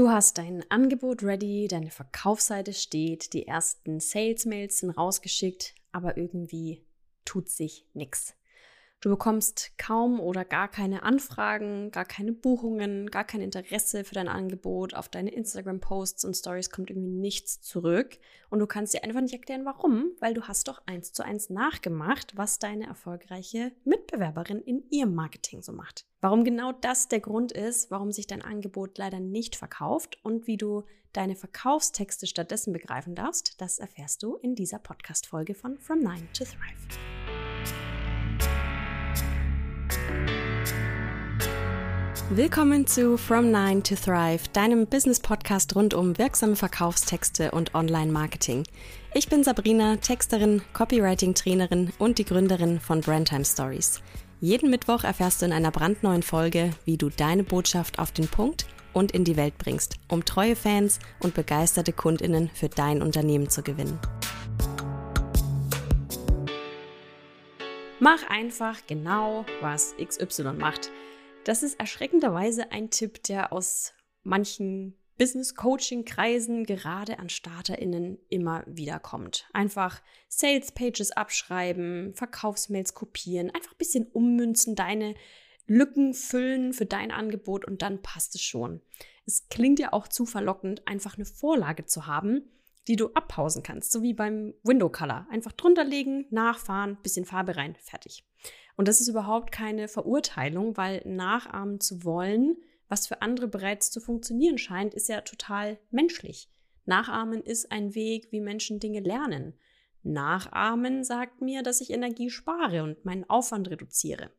Du hast dein Angebot ready, deine Verkaufsseite steht, die ersten Sales-Mails sind rausgeschickt, aber irgendwie tut sich nichts. Du bekommst kaum oder gar keine Anfragen, gar keine Buchungen, gar kein Interesse für dein Angebot. Auf deine Instagram-Posts und Stories kommt irgendwie nichts zurück. Und du kannst dir einfach nicht erklären, warum, weil du hast doch eins zu eins nachgemacht, was deine erfolgreiche Mitbewerberin in ihrem Marketing so macht. Warum genau das der Grund ist, warum sich dein Angebot leider nicht verkauft und wie du deine Verkaufstexte stattdessen begreifen darfst, das erfährst du in dieser Podcast-Folge von From Nine to Thrive. Willkommen zu From Nine to Thrive, deinem Business-Podcast rund um wirksame Verkaufstexte und Online-Marketing. Ich bin Sabrina, Texterin, Copywriting-Trainerin und die Gründerin von Brandtime Stories. Jeden Mittwoch erfährst du in einer brandneuen Folge, wie du deine Botschaft auf den Punkt und in die Welt bringst, um treue Fans und begeisterte Kundinnen für dein Unternehmen zu gewinnen. Mach einfach genau, was XY macht. Das ist erschreckenderweise ein Tipp, der aus manchen Business Coaching Kreisen gerade an StarterInnen immer wieder kommt. Einfach Sales Pages abschreiben, Verkaufsmails kopieren, einfach ein bisschen ummünzen, deine Lücken füllen für dein Angebot und dann passt es schon. Es klingt ja auch zu verlockend, einfach eine Vorlage zu haben, die du abpausen kannst, so wie beim Window Color. Einfach drunter legen, nachfahren, bisschen Farbe rein, fertig. Und das ist überhaupt keine Verurteilung, weil nachahmen zu wollen, was für andere bereits zu funktionieren scheint, ist ja total menschlich. Nachahmen ist ein Weg, wie Menschen Dinge lernen. Nachahmen sagt mir, dass ich Energie spare und meinen Aufwand reduziere.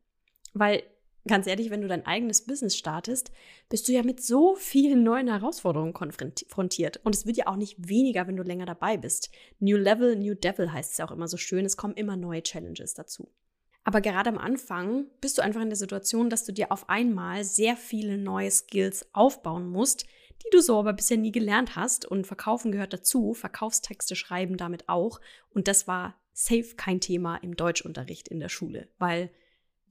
Weil, ganz ehrlich, wenn du dein eigenes Business startest, bist du ja mit so vielen neuen Herausforderungen konfrontiert. Und es wird ja auch nicht weniger, wenn du länger dabei bist. New Level, New Devil heißt es ja auch immer so schön. Es kommen immer neue Challenges dazu. Aber gerade am Anfang bist du einfach in der Situation, dass du dir auf einmal sehr viele neue Skills aufbauen musst, die du so aber bisher nie gelernt hast. Und Verkaufen gehört dazu, Verkaufstexte schreiben damit auch. Und das war safe kein Thema im Deutschunterricht in der Schule, weil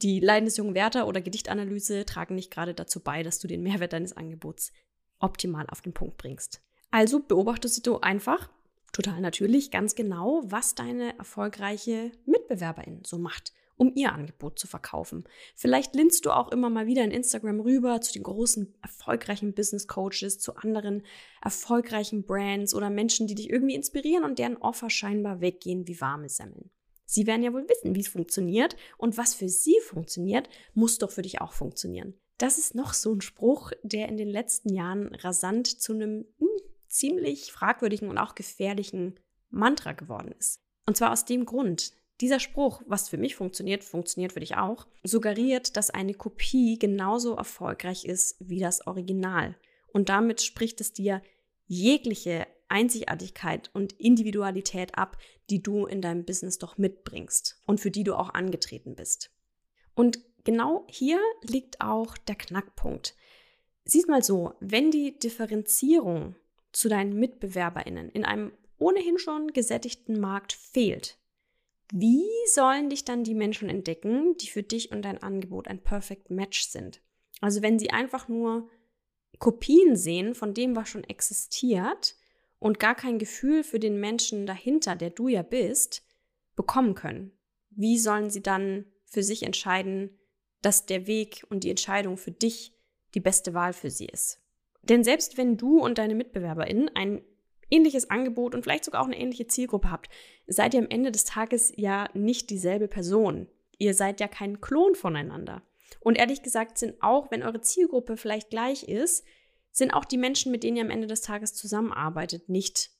die Leiden des jungen Werther oder Gedichtanalyse tragen nicht gerade dazu bei, dass du den Mehrwert deines Angebots optimal auf den Punkt bringst. Also beobachtest du einfach, total natürlich, ganz genau, was deine erfolgreiche Mitbewerberin so macht um ihr Angebot zu verkaufen. Vielleicht linst du auch immer mal wieder in Instagram rüber zu den großen, erfolgreichen Business Coaches, zu anderen erfolgreichen Brands oder Menschen, die dich irgendwie inspirieren und deren Offer scheinbar weggehen wie warme Semmeln. Sie werden ja wohl wissen, wie es funktioniert und was für sie funktioniert, muss doch für dich auch funktionieren. Das ist noch so ein Spruch, der in den letzten Jahren rasant zu einem mh, hm, ziemlich fragwürdigen und auch gefährlichen Mantra geworden ist. Und zwar aus dem Grund, dieser Spruch, was für mich funktioniert, funktioniert für dich auch, suggeriert, dass eine Kopie genauso erfolgreich ist wie das Original. Und damit spricht es dir jegliche Einzigartigkeit und Individualität ab, die du in deinem Business doch mitbringst und für die du auch angetreten bist. Und genau hier liegt auch der Knackpunkt. Sieh's mal so, wenn die Differenzierung zu deinen Mitbewerberinnen in einem ohnehin schon gesättigten Markt fehlt, wie sollen dich dann die Menschen entdecken, die für dich und dein Angebot ein Perfect Match sind? Also wenn sie einfach nur Kopien sehen von dem, was schon existiert und gar kein Gefühl für den Menschen dahinter, der du ja bist, bekommen können. Wie sollen sie dann für sich entscheiden, dass der Weg und die Entscheidung für dich die beste Wahl für sie ist? Denn selbst wenn du und deine MitbewerberInnen ein ähnliches Angebot und vielleicht sogar auch eine ähnliche Zielgruppe habt, seid ihr am Ende des Tages ja nicht dieselbe Person. Ihr seid ja kein Klon voneinander. Und ehrlich gesagt sind auch, wenn eure Zielgruppe vielleicht gleich ist, sind auch die Menschen, mit denen ihr am Ende des Tages zusammenarbeitet, nicht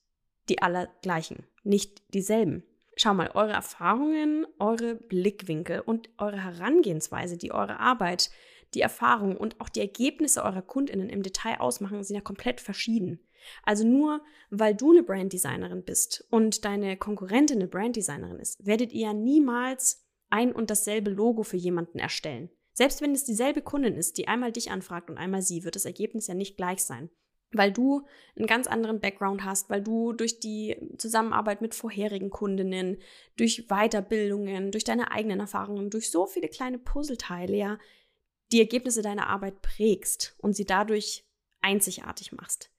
die allergleichen, nicht dieselben. Schau mal, eure Erfahrungen, eure Blickwinkel und eure Herangehensweise, die eure Arbeit, die Erfahrung und auch die Ergebnisse eurer Kundinnen im Detail ausmachen, sind ja komplett verschieden. Also nur weil du eine Branddesignerin bist und deine Konkurrentin eine Branddesignerin ist, werdet ihr ja niemals ein und dasselbe Logo für jemanden erstellen. Selbst wenn es dieselbe Kundin ist, die einmal dich anfragt und einmal sie, wird das Ergebnis ja nicht gleich sein. Weil du einen ganz anderen Background hast, weil du durch die Zusammenarbeit mit vorherigen Kundinnen, durch Weiterbildungen, durch deine eigenen Erfahrungen, durch so viele kleine Puzzleteile ja die Ergebnisse deiner Arbeit prägst und sie dadurch einzigartig machst.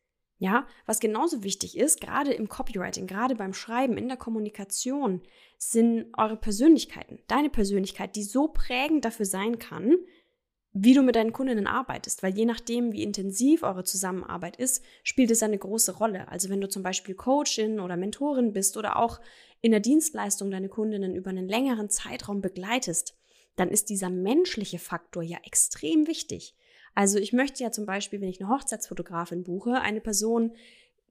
Ja, was genauso wichtig ist, gerade im Copywriting, gerade beim Schreiben, in der Kommunikation, sind eure Persönlichkeiten. Deine Persönlichkeit, die so prägend dafür sein kann, wie du mit deinen Kundinnen arbeitest, weil je nachdem, wie intensiv eure Zusammenarbeit ist, spielt es eine große Rolle. Also wenn du zum Beispiel Coachin oder Mentorin bist oder auch in der Dienstleistung deine Kundinnen über einen längeren Zeitraum begleitest, dann ist dieser menschliche Faktor ja extrem wichtig. Also ich möchte ja zum Beispiel, wenn ich eine Hochzeitsfotografin buche, eine Person,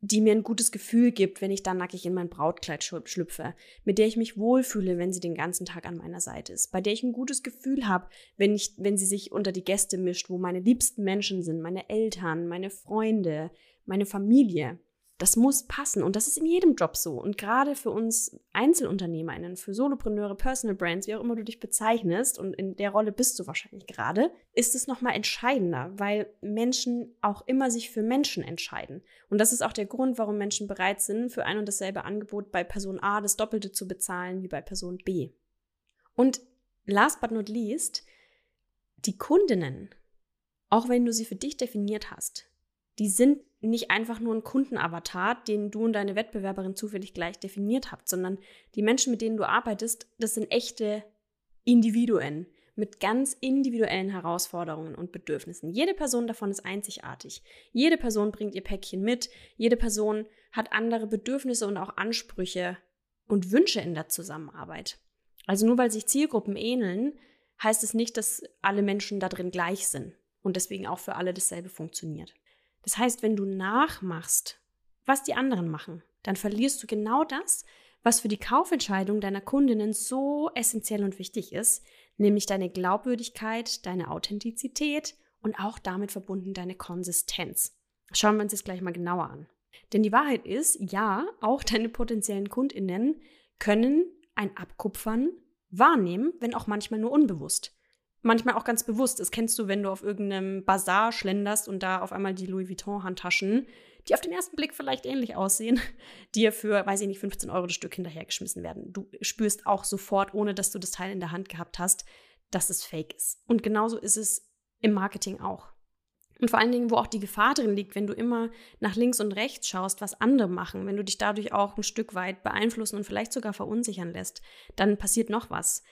die mir ein gutes Gefühl gibt, wenn ich dann nackig in mein Brautkleid schlüpfe, mit der ich mich wohlfühle, wenn sie den ganzen Tag an meiner Seite ist, bei der ich ein gutes Gefühl habe, wenn, wenn sie sich unter die Gäste mischt, wo meine liebsten Menschen sind, meine Eltern, meine Freunde, meine Familie. Das muss passen und das ist in jedem Job so. Und gerade für uns Einzelunternehmerinnen, für Solopreneure, Personal Brands, wie auch immer du dich bezeichnest, und in der Rolle bist du wahrscheinlich gerade, ist es nochmal entscheidender, weil Menschen auch immer sich für Menschen entscheiden. Und das ist auch der Grund, warum Menschen bereit sind, für ein und dasselbe Angebot bei Person A das Doppelte zu bezahlen wie bei Person B. Und last but not least, die Kundinnen, auch wenn du sie für dich definiert hast, die sind nicht einfach nur ein Kundenavatar, den du und deine Wettbewerberin zufällig gleich definiert habt, sondern die Menschen, mit denen du arbeitest, das sind echte Individuen mit ganz individuellen Herausforderungen und Bedürfnissen. Jede Person davon ist einzigartig. Jede Person bringt ihr Päckchen mit. Jede Person hat andere Bedürfnisse und auch Ansprüche und Wünsche in der Zusammenarbeit. Also nur weil sich Zielgruppen ähneln, heißt es nicht, dass alle Menschen da drin gleich sind und deswegen auch für alle dasselbe funktioniert. Das heißt, wenn du nachmachst, was die anderen machen, dann verlierst du genau das, was für die Kaufentscheidung deiner Kundinnen so essentiell und wichtig ist, nämlich deine Glaubwürdigkeit, deine Authentizität und auch damit verbunden deine Konsistenz. Schauen wir uns das gleich mal genauer an. Denn die Wahrheit ist, ja, auch deine potenziellen Kundinnen können ein Abkupfern wahrnehmen, wenn auch manchmal nur unbewusst manchmal auch ganz bewusst. Das kennst du, wenn du auf irgendeinem Bazar schlenderst und da auf einmal die Louis Vuitton-Handtaschen, die auf den ersten Blick vielleicht ähnlich aussehen, dir für, weiß ich nicht, 15 Euro das Stück hinterhergeschmissen werden. Du spürst auch sofort, ohne dass du das Teil in der Hand gehabt hast, dass es fake ist. Und genauso ist es im Marketing auch. Und vor allen Dingen, wo auch die Gefahr drin liegt, wenn du immer nach links und rechts schaust, was andere machen, wenn du dich dadurch auch ein Stück weit beeinflussen und vielleicht sogar verunsichern lässt, dann passiert noch was.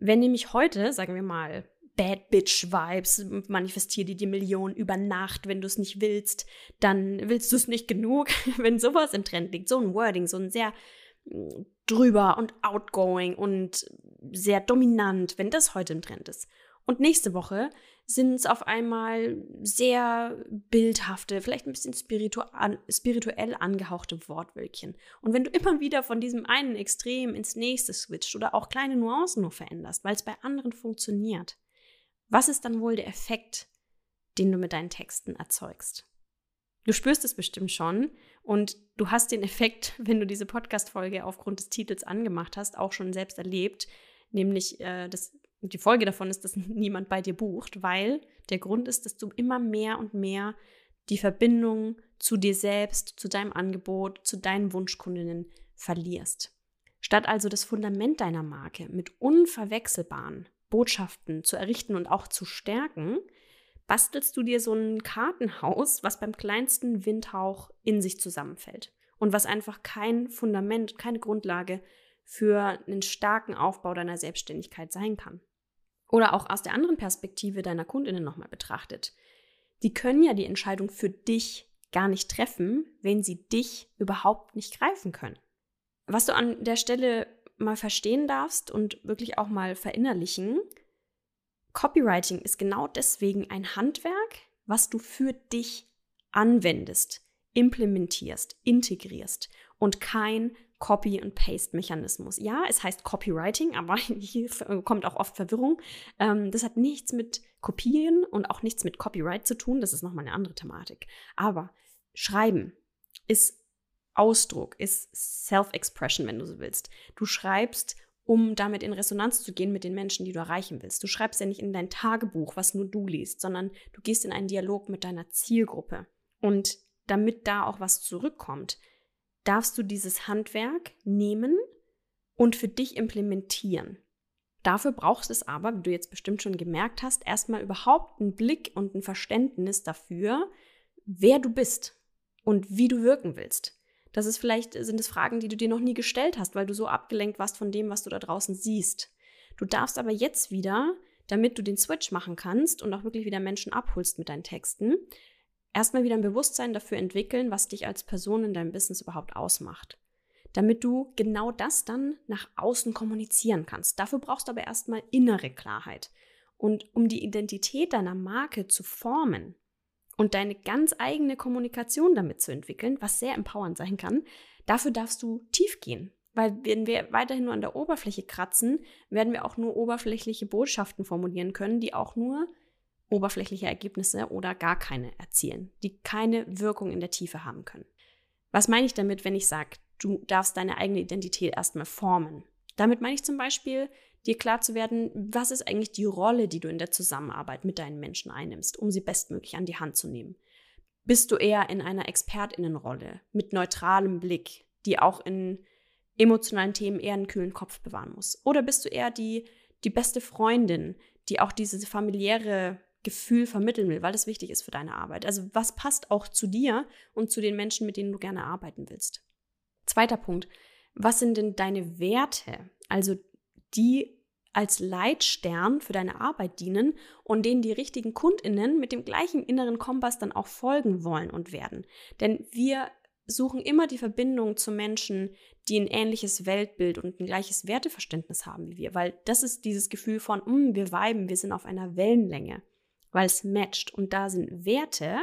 Wenn nämlich heute, sagen wir mal, Bad Bitch Vibes, manifestier dir die Million über Nacht, wenn du es nicht willst, dann willst du es nicht genug, wenn sowas im Trend liegt, so ein Wording, so ein sehr mm, drüber und outgoing und sehr dominant, wenn das heute im Trend ist. Und nächste Woche sind es auf einmal sehr bildhafte, vielleicht ein bisschen spirituell angehauchte Wortwölkchen. Und wenn du immer wieder von diesem einen Extrem ins nächste switcht oder auch kleine Nuancen nur veränderst, weil es bei anderen funktioniert, was ist dann wohl der Effekt, den du mit deinen Texten erzeugst? Du spürst es bestimmt schon und du hast den Effekt, wenn du diese Podcast-Folge aufgrund des Titels angemacht hast, auch schon selbst erlebt. Nämlich, äh, das, die Folge davon ist, dass niemand bei dir bucht, weil der Grund ist, dass du immer mehr und mehr die Verbindung zu dir selbst, zu deinem Angebot, zu deinen Wunschkundinnen verlierst. Statt also das Fundament deiner Marke mit unverwechselbaren, Botschaften zu errichten und auch zu stärken, bastelst du dir so ein Kartenhaus, was beim kleinsten Windhauch in sich zusammenfällt und was einfach kein Fundament, keine Grundlage für einen starken Aufbau deiner Selbstständigkeit sein kann. Oder auch aus der anderen Perspektive deiner Kundinnen nochmal betrachtet. Die können ja die Entscheidung für dich gar nicht treffen, wenn sie dich überhaupt nicht greifen können. Was du an der Stelle mal verstehen darfst und wirklich auch mal verinnerlichen, Copywriting ist genau deswegen ein Handwerk, was du für dich anwendest, implementierst, integrierst und kein Copy- und Paste-Mechanismus. Ja, es heißt Copywriting, aber hier kommt auch oft Verwirrung. Ähm, das hat nichts mit Kopieren und auch nichts mit Copyright zu tun. Das ist nochmal eine andere Thematik. Aber Schreiben ist Ausdruck, ist Self-Expression, wenn du so willst. Du schreibst, um damit in Resonanz zu gehen mit den Menschen, die du erreichen willst. Du schreibst ja nicht in dein Tagebuch, was nur du liest, sondern du gehst in einen Dialog mit deiner Zielgruppe. Und damit da auch was zurückkommt, darfst du dieses Handwerk nehmen und für dich implementieren. Dafür brauchst es aber, wie du jetzt bestimmt schon gemerkt hast, erstmal überhaupt einen Blick und ein Verständnis dafür, wer du bist und wie du wirken willst. Das ist vielleicht, sind es Fragen, die du dir noch nie gestellt hast, weil du so abgelenkt warst von dem, was du da draußen siehst. Du darfst aber jetzt wieder, damit du den Switch machen kannst und auch wirklich wieder Menschen abholst mit deinen Texten, erstmal wieder ein Bewusstsein dafür entwickeln, was dich als Person in deinem Business überhaupt ausmacht. Damit du genau das dann nach außen kommunizieren kannst. Dafür brauchst du aber erstmal innere Klarheit. Und um die Identität deiner Marke zu formen, und deine ganz eigene Kommunikation damit zu entwickeln, was sehr empowernd sein kann, dafür darfst du tief gehen. Weil wenn wir weiterhin nur an der Oberfläche kratzen, werden wir auch nur oberflächliche Botschaften formulieren können, die auch nur oberflächliche Ergebnisse oder gar keine erzielen, die keine Wirkung in der Tiefe haben können. Was meine ich damit, wenn ich sage, du darfst deine eigene Identität erstmal formen? Damit meine ich zum Beispiel, dir klar zu werden, was ist eigentlich die Rolle, die du in der Zusammenarbeit mit deinen Menschen einnimmst, um sie bestmöglich an die Hand zu nehmen. Bist du eher in einer Expertinnenrolle mit neutralem Blick, die auch in emotionalen Themen eher einen kühlen Kopf bewahren muss? Oder bist du eher die, die beste Freundin, die auch dieses familiäre Gefühl vermitteln will, weil das wichtig ist für deine Arbeit? Also was passt auch zu dir und zu den Menschen, mit denen du gerne arbeiten willst? Zweiter Punkt. Was sind denn deine Werte? Also die als Leitstern für deine Arbeit dienen und denen die richtigen Kundinnen mit dem gleichen inneren Kompass dann auch folgen wollen und werden. Denn wir suchen immer die Verbindung zu Menschen, die ein ähnliches Weltbild und ein gleiches Werteverständnis haben wie wir, weil das ist dieses Gefühl von, mm, wir weiben, wir sind auf einer Wellenlänge, weil es matcht und da sind Werte,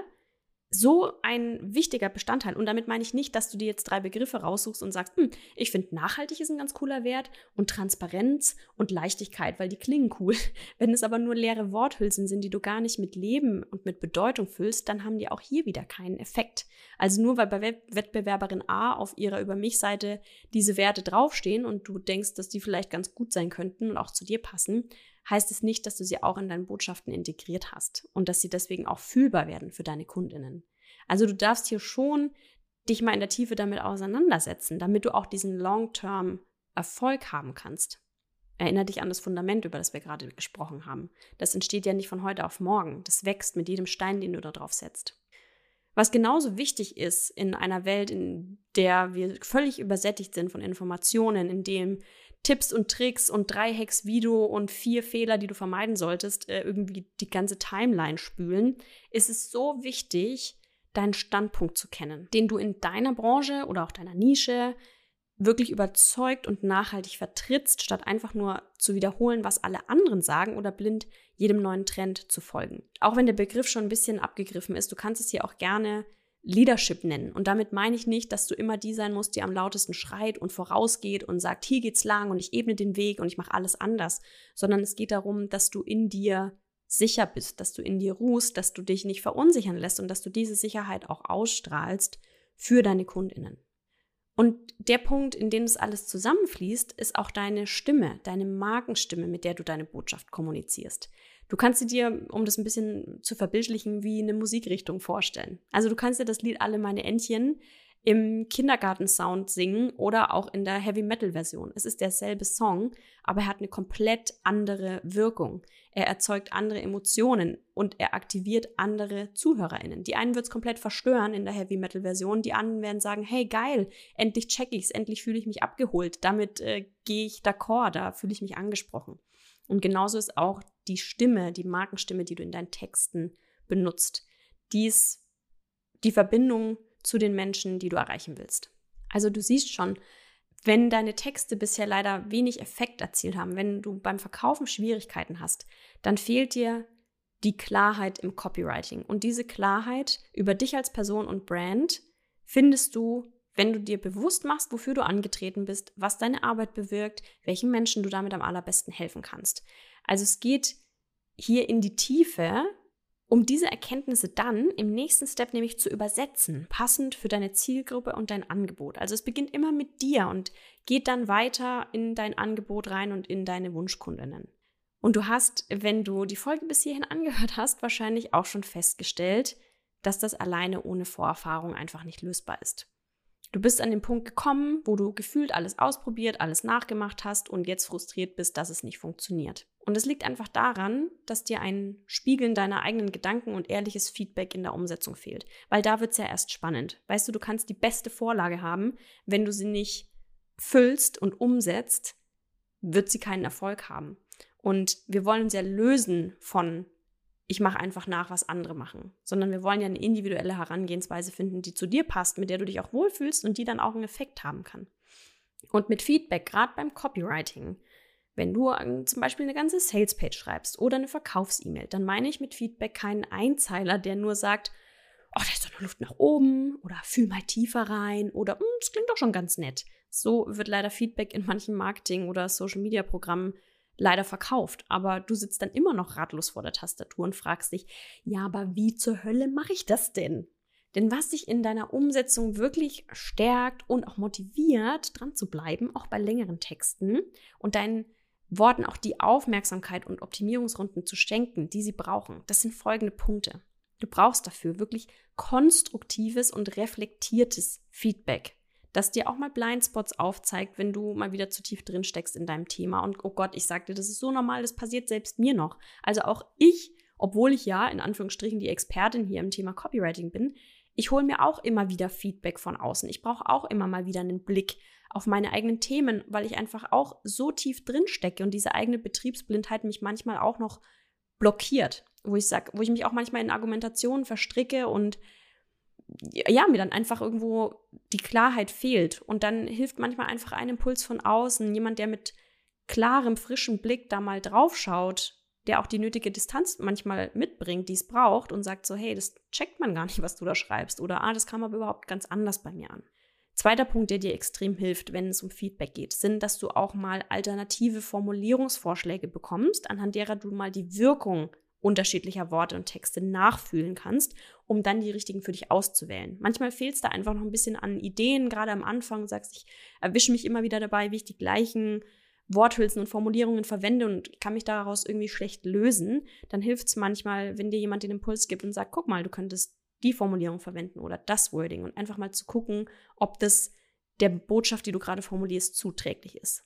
so ein wichtiger Bestandteil. Und damit meine ich nicht, dass du dir jetzt drei Begriffe raussuchst und sagst, hm, ich finde nachhaltig ist ein ganz cooler Wert und Transparenz und Leichtigkeit, weil die klingen cool. Wenn es aber nur leere Worthülsen sind, die du gar nicht mit Leben und mit Bedeutung füllst, dann haben die auch hier wieder keinen Effekt. Also nur weil bei Wettbewerberin A auf ihrer Über mich Seite diese Werte draufstehen und du denkst, dass die vielleicht ganz gut sein könnten und auch zu dir passen, heißt es nicht, dass du sie auch in deinen Botschaften integriert hast und dass sie deswegen auch fühlbar werden für deine Kundinnen. Also du darfst hier schon dich mal in der Tiefe damit auseinandersetzen, damit du auch diesen Long-Term Erfolg haben kannst. Erinner dich an das Fundament, über das wir gerade gesprochen haben. Das entsteht ja nicht von heute auf morgen. Das wächst mit jedem Stein, den du da drauf setzt. Was genauso wichtig ist in einer Welt, in der wir völlig übersättigt sind von Informationen, in dem Tipps und Tricks und drei Hacks, wie du und vier Fehler, die du vermeiden solltest, äh, irgendwie die ganze Timeline spülen, ist es so wichtig, deinen Standpunkt zu kennen, den du in deiner Branche oder auch deiner Nische wirklich überzeugt und nachhaltig vertrittst, statt einfach nur zu wiederholen, was alle anderen sagen oder blind jedem neuen Trend zu folgen. Auch wenn der Begriff schon ein bisschen abgegriffen ist, du kannst es hier auch gerne Leadership nennen. Und damit meine ich nicht, dass du immer die sein musst, die am lautesten schreit und vorausgeht und sagt, hier geht's lang und ich ebne den Weg und ich mache alles anders, sondern es geht darum, dass du in dir sicher bist, dass du in dir ruhst, dass du dich nicht verunsichern lässt und dass du diese Sicherheit auch ausstrahlst für deine Kundinnen. Und der Punkt, in dem es alles zusammenfließt, ist auch deine Stimme, deine Markenstimme, mit der du deine Botschaft kommunizierst. Du kannst sie dir, um das ein bisschen zu verbildlichen, wie eine Musikrichtung vorstellen. Also du kannst dir das Lied Alle meine Entchen im Kindergarten-Sound singen oder auch in der Heavy-Metal-Version. Es ist derselbe Song, aber er hat eine komplett andere Wirkung. Er erzeugt andere Emotionen und er aktiviert andere ZuhörerInnen. Die einen wird es komplett verstören in der Heavy-Metal-Version, die anderen werden sagen, hey geil, endlich check ich's, endlich fühle ich mich abgeholt, damit äh, gehe ich d'accord, da fühle ich mich angesprochen. Und genauso ist auch die Stimme, die Markenstimme, die du in deinen Texten benutzt. Dies die Verbindung zu den Menschen, die du erreichen willst. Also du siehst schon, wenn deine Texte bisher leider wenig Effekt erzielt haben, wenn du beim Verkaufen Schwierigkeiten hast, dann fehlt dir die Klarheit im Copywriting. Und diese Klarheit über dich als Person und Brand findest du, wenn du dir bewusst machst, wofür du angetreten bist, was deine Arbeit bewirkt, welchen Menschen du damit am allerbesten helfen kannst. Also es geht hier in die Tiefe, um diese Erkenntnisse dann im nächsten Step nämlich zu übersetzen, passend für deine Zielgruppe und dein Angebot. Also es beginnt immer mit dir und geht dann weiter in dein Angebot rein und in deine Wunschkundinnen. Und du hast, wenn du die Folge bis hierhin angehört hast, wahrscheinlich auch schon festgestellt, dass das alleine ohne Vorerfahrung einfach nicht lösbar ist. Du bist an den Punkt gekommen, wo du gefühlt alles ausprobiert, alles nachgemacht hast und jetzt frustriert bist, dass es nicht funktioniert. Und es liegt einfach daran, dass dir ein Spiegeln deiner eigenen Gedanken und ehrliches Feedback in der Umsetzung fehlt. Weil da wird es ja erst spannend. Weißt du, du kannst die beste Vorlage haben, wenn du sie nicht füllst und umsetzt, wird sie keinen Erfolg haben. Und wir wollen uns ja lösen von, ich mache einfach nach, was andere machen, sondern wir wollen ja eine individuelle Herangehensweise finden, die zu dir passt, mit der du dich auch wohlfühlst und die dann auch einen Effekt haben kann. Und mit Feedback, gerade beim Copywriting, wenn du zum Beispiel eine ganze Salespage schreibst oder eine Verkaufs-E-Mail, dann meine ich mit Feedback keinen Einzeiler, der nur sagt, oh, da ist doch noch Luft nach oben oder fühl mal tiefer rein oder hm, das klingt doch schon ganz nett. So wird leider Feedback in manchen Marketing- oder Social-Media-Programmen leider verkauft. Aber du sitzt dann immer noch ratlos vor der Tastatur und fragst dich, ja, aber wie zur Hölle mache ich das denn? Denn was dich in deiner Umsetzung wirklich stärkt und auch motiviert, dran zu bleiben, auch bei längeren Texten und deinen Worten auch die Aufmerksamkeit und Optimierungsrunden zu schenken, die sie brauchen. Das sind folgende Punkte. Du brauchst dafür wirklich konstruktives und reflektiertes Feedback, das dir auch mal Blindspots aufzeigt, wenn du mal wieder zu tief drin steckst in deinem Thema. Und oh Gott, ich sagte, das ist so normal, das passiert selbst mir noch. Also auch ich, obwohl ich ja in Anführungsstrichen die Expertin hier im Thema Copywriting bin, ich hole mir auch immer wieder Feedback von außen. Ich brauche auch immer mal wieder einen Blick auf meine eigenen Themen, weil ich einfach auch so tief drin stecke und diese eigene Betriebsblindheit mich manchmal auch noch blockiert, wo ich sag, wo ich mich auch manchmal in Argumentationen verstricke und ja, mir dann einfach irgendwo die Klarheit fehlt. Und dann hilft manchmal einfach ein Impuls von außen, jemand, der mit klarem, frischem Blick da mal drauf schaut, der auch die nötige Distanz manchmal mitbringt, die es braucht und sagt so, hey, das checkt man gar nicht, was du da schreibst. Oder, ah, das kam aber überhaupt ganz anders bei mir an. Zweiter Punkt, der dir extrem hilft, wenn es um Feedback geht, sind, dass du auch mal alternative Formulierungsvorschläge bekommst, anhand derer du mal die Wirkung unterschiedlicher Worte und Texte nachfühlen kannst, um dann die richtigen für dich auszuwählen. Manchmal fehlt es da einfach noch ein bisschen an Ideen, gerade am Anfang sagst, ich erwische mich immer wieder dabei, wie ich die gleichen Worthülsen und Formulierungen verwende und kann mich daraus irgendwie schlecht lösen, dann hilft es manchmal, wenn dir jemand den Impuls gibt und sagt, guck mal, du könntest die Formulierung verwenden oder das Wording und einfach mal zu gucken, ob das der Botschaft, die du gerade formulierst, zuträglich ist.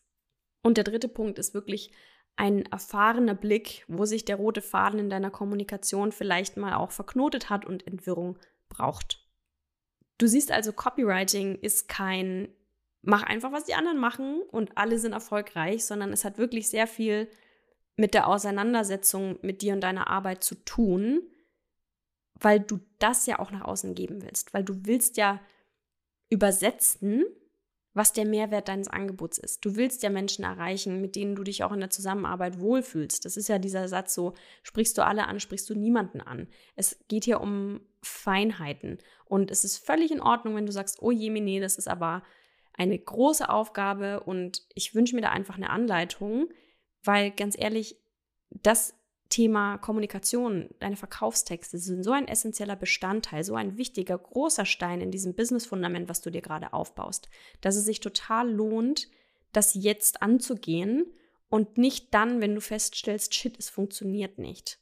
Und der dritte Punkt ist wirklich ein erfahrener Blick, wo sich der rote Faden in deiner Kommunikation vielleicht mal auch verknotet hat und Entwirrung braucht. Du siehst also, Copywriting ist kein mach einfach, was die anderen machen und alle sind erfolgreich, sondern es hat wirklich sehr viel mit der Auseinandersetzung mit dir und deiner Arbeit zu tun weil du das ja auch nach außen geben willst, weil du willst ja übersetzen, was der Mehrwert deines Angebots ist. Du willst ja Menschen erreichen, mit denen du dich auch in der Zusammenarbeit wohlfühlst. Das ist ja dieser Satz so, sprichst du alle an, sprichst du niemanden an. Es geht hier um Feinheiten und es ist völlig in Ordnung, wenn du sagst, oh je, nee, das ist aber eine große Aufgabe und ich wünsche mir da einfach eine Anleitung, weil ganz ehrlich, das Thema Kommunikation, deine Verkaufstexte sind so ein essentieller Bestandteil, so ein wichtiger, großer Stein in diesem Business-Fundament, was du dir gerade aufbaust, dass es sich total lohnt, das jetzt anzugehen und nicht dann, wenn du feststellst, shit, es funktioniert nicht.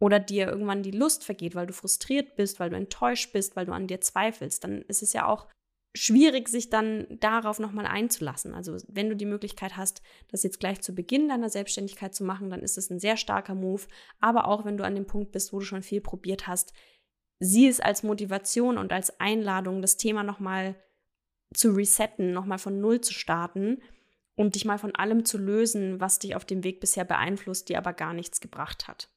Oder dir irgendwann die Lust vergeht, weil du frustriert bist, weil du enttäuscht bist, weil du an dir zweifelst. Dann ist es ja auch schwierig, sich dann darauf nochmal einzulassen. Also wenn du die Möglichkeit hast, das jetzt gleich zu Beginn deiner Selbstständigkeit zu machen, dann ist es ein sehr starker Move. Aber auch wenn du an dem Punkt bist, wo du schon viel probiert hast, sieh es als Motivation und als Einladung, das Thema nochmal zu resetten, nochmal von Null zu starten und dich mal von allem zu lösen, was dich auf dem Weg bisher beeinflusst, dir aber gar nichts gebracht hat.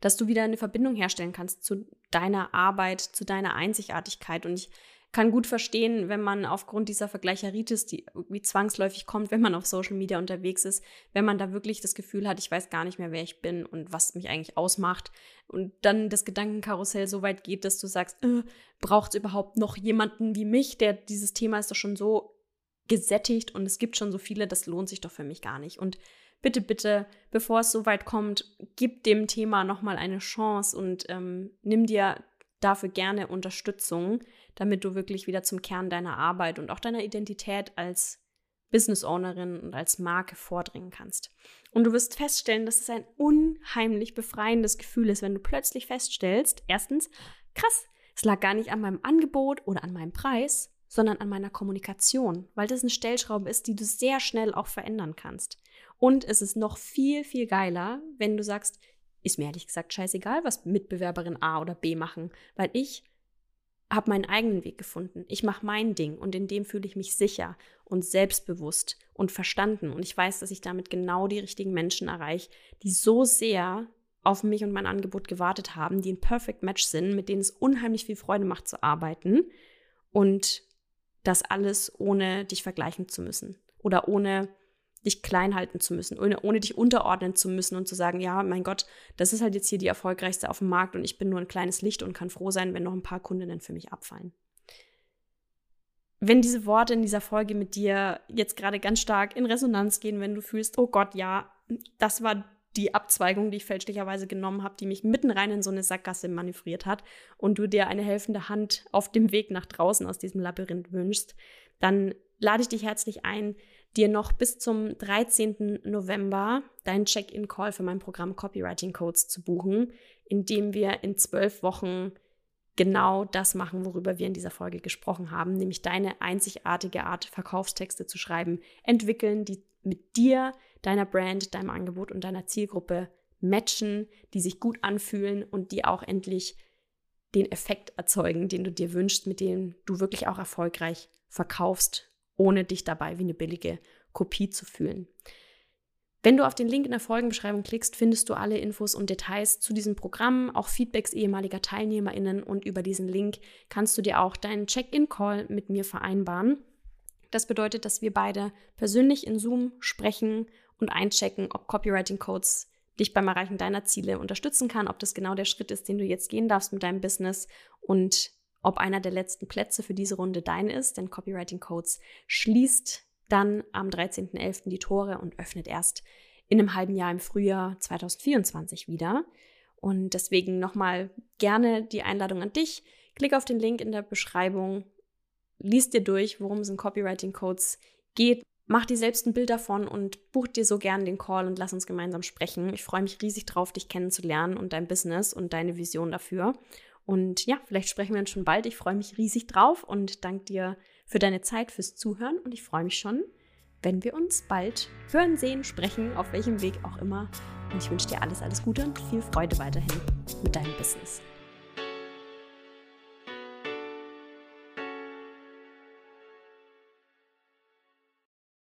Dass du wieder eine Verbindung herstellen kannst zu deiner Arbeit, zu deiner Einzigartigkeit. Und ich kann gut verstehen, wenn man aufgrund dieser Vergleicheritis, die irgendwie zwangsläufig kommt, wenn man auf Social Media unterwegs ist, wenn man da wirklich das Gefühl hat, ich weiß gar nicht mehr, wer ich bin und was mich eigentlich ausmacht. Und dann das Gedankenkarussell so weit geht, dass du sagst, äh, braucht es überhaupt noch jemanden wie mich, der dieses Thema ist doch schon so gesättigt und es gibt schon so viele, das lohnt sich doch für mich gar nicht. Und bitte, bitte, bevor es so weit kommt, gib dem Thema nochmal eine Chance und ähm, nimm dir dafür gerne Unterstützung damit du wirklich wieder zum Kern deiner Arbeit und auch deiner Identität als Business Ownerin und als Marke vordringen kannst. Und du wirst feststellen, dass es ein unheimlich befreiendes Gefühl ist, wenn du plötzlich feststellst, erstens, krass, es lag gar nicht an meinem Angebot oder an meinem Preis, sondern an meiner Kommunikation, weil das eine Stellschraube ist, die du sehr schnell auch verändern kannst. Und es ist noch viel, viel geiler, wenn du sagst, ist mir ehrlich gesagt scheißegal, was Mitbewerberin A oder B machen, weil ich habe meinen eigenen Weg gefunden. Ich mache mein Ding und in dem fühle ich mich sicher und selbstbewusst und verstanden. Und ich weiß, dass ich damit genau die richtigen Menschen erreiche, die so sehr auf mich und mein Angebot gewartet haben, die ein Perfect Match sind, mit denen es unheimlich viel Freude macht zu arbeiten. Und das alles ohne dich vergleichen zu müssen oder ohne dich klein halten zu müssen, ohne, ohne dich unterordnen zu müssen und zu sagen, ja, mein Gott, das ist halt jetzt hier die erfolgreichste auf dem Markt und ich bin nur ein kleines Licht und kann froh sein, wenn noch ein paar Kundinnen für mich abfallen. Wenn diese Worte in dieser Folge mit dir jetzt gerade ganz stark in Resonanz gehen, wenn du fühlst, oh Gott, ja, das war die Abzweigung, die ich fälschlicherweise genommen habe, die mich mitten rein in so eine Sackgasse manövriert hat und du dir eine helfende Hand auf dem Weg nach draußen aus diesem Labyrinth wünschst, dann lade ich dich herzlich ein, dir noch bis zum 13. November deinen Check-in-Call für mein Programm Copywriting Codes zu buchen, in dem wir in zwölf Wochen genau das machen, worüber wir in dieser Folge gesprochen haben, nämlich deine einzigartige Art, Verkaufstexte zu schreiben, entwickeln, die mit dir, deiner Brand, deinem Angebot und deiner Zielgruppe matchen, die sich gut anfühlen und die auch endlich den Effekt erzeugen, den du dir wünschst, mit dem du wirklich auch erfolgreich verkaufst ohne dich dabei wie eine billige Kopie zu fühlen. Wenn du auf den Link in der Folgenbeschreibung klickst, findest du alle Infos und Details zu diesem Programm, auch Feedbacks ehemaliger TeilnehmerInnen und über diesen Link kannst du dir auch deinen Check-in-Call mit mir vereinbaren. Das bedeutet, dass wir beide persönlich in Zoom sprechen und einchecken, ob Copywriting Codes dich beim Erreichen deiner Ziele unterstützen kann, ob das genau der Schritt ist, den du jetzt gehen darfst mit deinem Business und ob einer der letzten Plätze für diese Runde dein ist, denn Copywriting Codes schließt dann am 13.11. die Tore und öffnet erst in einem halben Jahr im Frühjahr 2024 wieder. Und deswegen nochmal gerne die Einladung an dich. Klick auf den Link in der Beschreibung, liest dir durch, worum es in Copywriting Codes geht. Mach dir selbst ein Bild davon und buch dir so gern den Call und lass uns gemeinsam sprechen. Ich freue mich riesig drauf, dich kennenzulernen und dein Business und deine Vision dafür. Und ja, vielleicht sprechen wir uns schon bald. Ich freue mich riesig drauf und danke dir für deine Zeit, fürs Zuhören. Und ich freue mich schon, wenn wir uns bald hören, sehen, sprechen, auf welchem Weg auch immer. Und ich wünsche dir alles, alles Gute und viel Freude weiterhin mit deinem Business.